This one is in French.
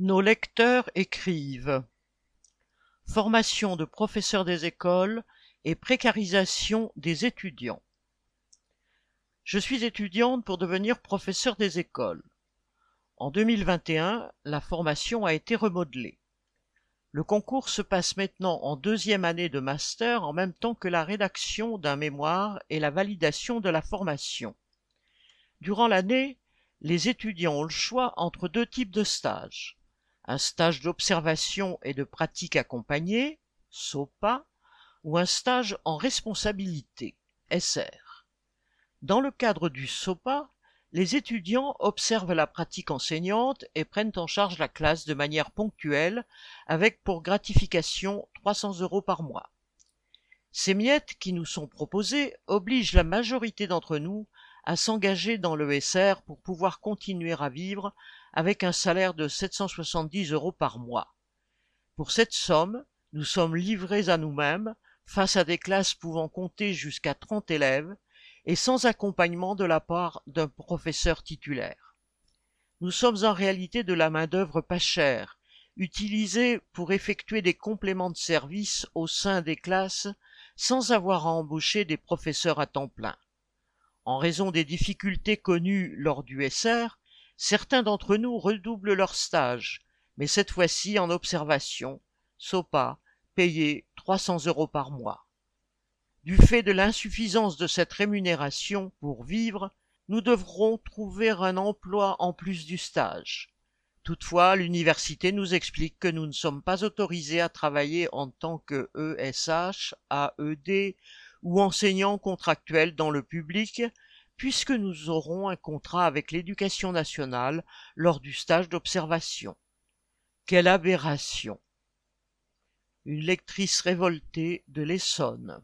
Nos lecteurs écrivent Formation de professeurs des écoles et précarisation des étudiants. Je suis étudiante pour devenir professeur des écoles. En 2021, la formation a été remodelée. Le concours se passe maintenant en deuxième année de master en même temps que la rédaction d'un mémoire et la validation de la formation. Durant l'année, les étudiants ont le choix entre deux types de stages un stage d'observation et de pratique accompagnée, SOPA, ou un stage en responsabilité, SR. Dans le cadre du SOPA, les étudiants observent la pratique enseignante et prennent en charge la classe de manière ponctuelle, avec pour gratification 300 euros par mois. Ces miettes qui nous sont proposées obligent la majorité d'entre nous à s'engager dans le SR pour pouvoir continuer à vivre avec un salaire de 770 euros par mois. Pour cette somme, nous sommes livrés à nous-mêmes face à des classes pouvant compter jusqu'à 30 élèves et sans accompagnement de la part d'un professeur titulaire. Nous sommes en réalité de la main-d'œuvre pas chère, utilisée pour effectuer des compléments de service au sein des classes sans avoir à embaucher des professeurs à temps plein. En raison des difficultés connues lors du SR, Certains d'entre nous redoublent leur stage, mais cette fois-ci en observation, SOPA, payé 300 euros par mois. Du fait de l'insuffisance de cette rémunération pour vivre, nous devrons trouver un emploi en plus du stage. Toutefois, l'université nous explique que nous ne sommes pas autorisés à travailler en tant que ESH, AED ou enseignants contractuels dans le public puisque nous aurons un contrat avec l'éducation nationale lors du stage d'observation. Quelle aberration. Une lectrice révoltée de l'Essonne.